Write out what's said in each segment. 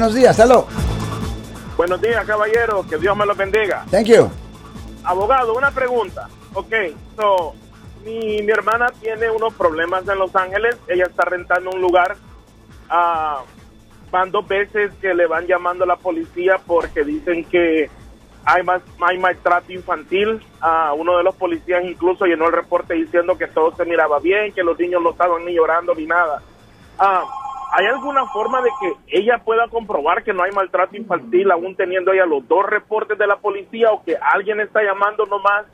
Buenos días, hello. Buenos días, caballero. Que Dios me lo bendiga. Thank you. Abogado, una pregunta. Ok, so, mi, mi hermana tiene unos problemas en Los Ángeles. Ella está rentando un lugar. Ah, van dos veces que le van llamando a la policía porque dicen que hay, más, hay maltrato infantil. Ah, uno de los policías incluso llenó el reporte diciendo que todo se miraba bien, que los niños no estaban ni llorando ni nada. Ah, ¿Hay alguna forma de que ella pueda comprobar que no hay maltrato infantil aún teniendo ella los dos reportes de la policía o que alguien está llamando nomás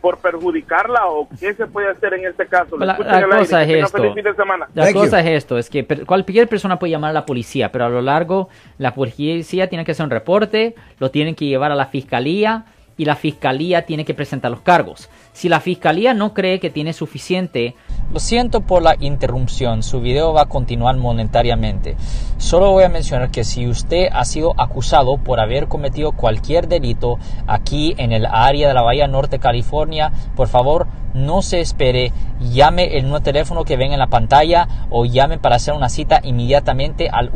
por perjudicarla o qué se puede hacer en este caso? La, aire. cosa es esto. feliz fin de semana. La cosa you. es esto, es que per- cualquier persona puede llamar a la policía, pero a lo largo la policía tiene que hacer un reporte, lo tienen que llevar a la fiscalía y la fiscalía tiene que presentar los cargos. Si la fiscalía no cree que tiene suficiente Lo siento por la interrupción, su video va a continuar monetariamente. Solo voy a mencionar que si usted ha sido acusado por haber cometido cualquier delito aquí en el área de la Bahía Norte, California, por favor no se espere, llame el nuevo teléfono que ven en la pantalla o llame para hacer una cita inmediatamente al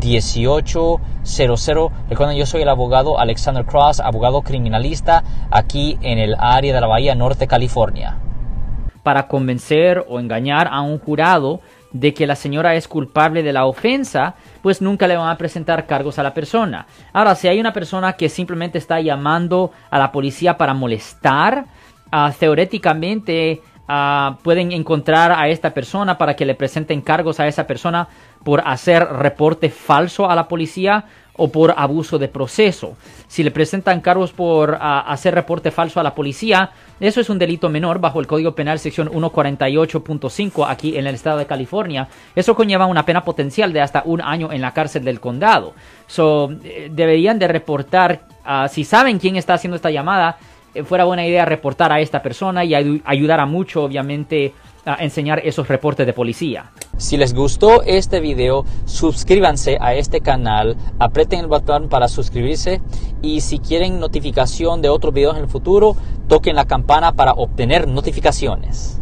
1-800-530-1800. Recuerden, yo soy el abogado Alexander Cross, abogado criminalista aquí en el área de la Bahía Norte, California. para convencer o engañar a un jurado de que la señora es culpable de la ofensa, pues nunca le van a presentar cargos a la persona. Ahora, si hay una persona que simplemente está llamando a la policía para molestar, ah, teóricamente ah, pueden encontrar a esta persona para que le presenten cargos a esa persona por hacer reporte falso a la policía o por abuso de proceso. Si le presentan cargos por ah, hacer reporte falso a la policía, eso es un delito menor bajo el Código Penal sección 148.5 aquí en el estado de California. Eso conlleva una pena potencial de hasta un año en la cárcel del condado. So, eh, deberían de reportar, ah, si saben quién está haciendo esta llamada, fuera buena idea reportar a esta persona y ayu- ayudará mucho, obviamente, a enseñar esos reportes de policía. Si les gustó este video, suscríbanse a este canal, aprieten el botón para suscribirse y si quieren notificación de otros videos en el futuro, toquen la campana para obtener notificaciones.